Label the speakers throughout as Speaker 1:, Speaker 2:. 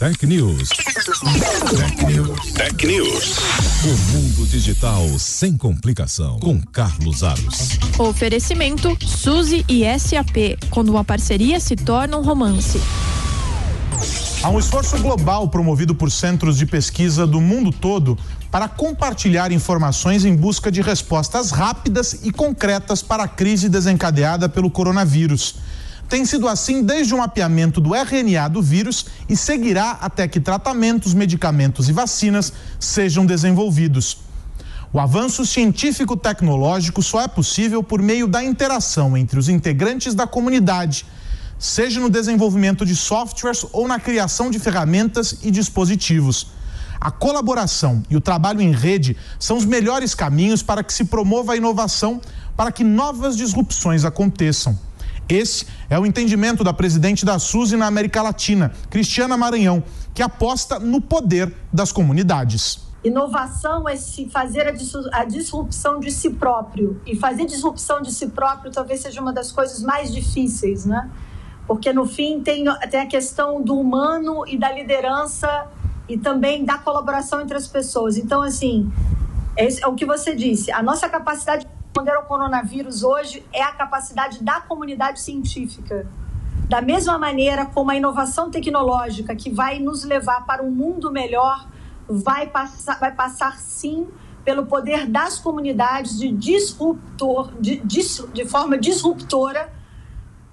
Speaker 1: Tech News. Tech News. Tech News. O mundo digital sem complicação. Com Carlos Aros.
Speaker 2: Oferecimento Suzy e SAP. Quando uma parceria se torna um romance.
Speaker 3: Há um esforço global promovido por centros de pesquisa do mundo todo para compartilhar informações em busca de respostas rápidas e concretas para a crise desencadeada pelo coronavírus. Tem sido assim desde o mapeamento do RNA do vírus e seguirá até que tratamentos, medicamentos e vacinas sejam desenvolvidos. O avanço científico-tecnológico só é possível por meio da interação entre os integrantes da comunidade, seja no desenvolvimento de softwares ou na criação de ferramentas e dispositivos. A colaboração e o trabalho em rede são os melhores caminhos para que se promova a inovação, para que novas disrupções aconteçam. Esse é o entendimento da presidente da SUSE na América Latina, Cristiana Maranhão, que aposta no poder das comunidades.
Speaker 4: Inovação é se fazer a disrupção de si próprio. E fazer disrupção de si próprio talvez seja uma das coisas mais difíceis, né? Porque no fim tem, tem a questão do humano e da liderança e também da colaboração entre as pessoas. Então, assim, é, é o que você disse. A nossa capacidade responder ao coronavírus hoje é a capacidade da comunidade científica. Da mesma maneira como a inovação tecnológica que vai nos levar para um mundo melhor vai passar, vai passar sim pelo poder das comunidades de disruptor, de, de, de forma disruptora,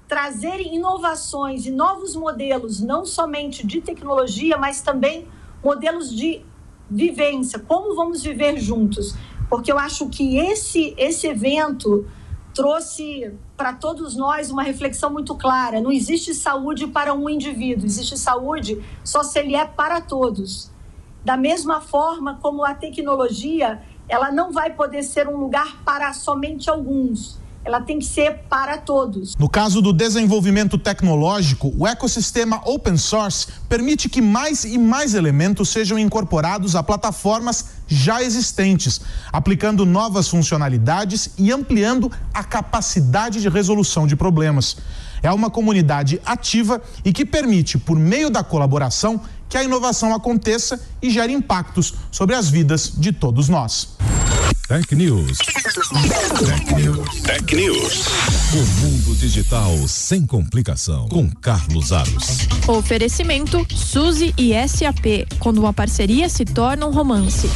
Speaker 4: trazerem inovações e novos modelos, não somente de tecnologia, mas também modelos de vivência, como vamos viver juntos porque eu acho que esse, esse evento trouxe para todos nós uma reflexão muito clara. Não existe saúde para um indivíduo, existe saúde só se ele é para todos. Da mesma forma como a tecnologia, ela não vai poder ser um lugar para somente alguns ela tem que ser para todos.
Speaker 3: No caso do desenvolvimento tecnológico, o ecossistema open source permite que mais e mais elementos sejam incorporados a plataformas já existentes, aplicando novas funcionalidades e ampliando a capacidade de resolução de problemas. É uma comunidade ativa e que permite, por meio da colaboração, que a inovação aconteça e gere impactos sobre as vidas de todos nós.
Speaker 1: Tech News. Tech News. Tech News. O mundo digital sem complicação. Com Carlos Aros.
Speaker 2: Oferecimento Suzy e SAP. Quando uma parceria se torna um romance.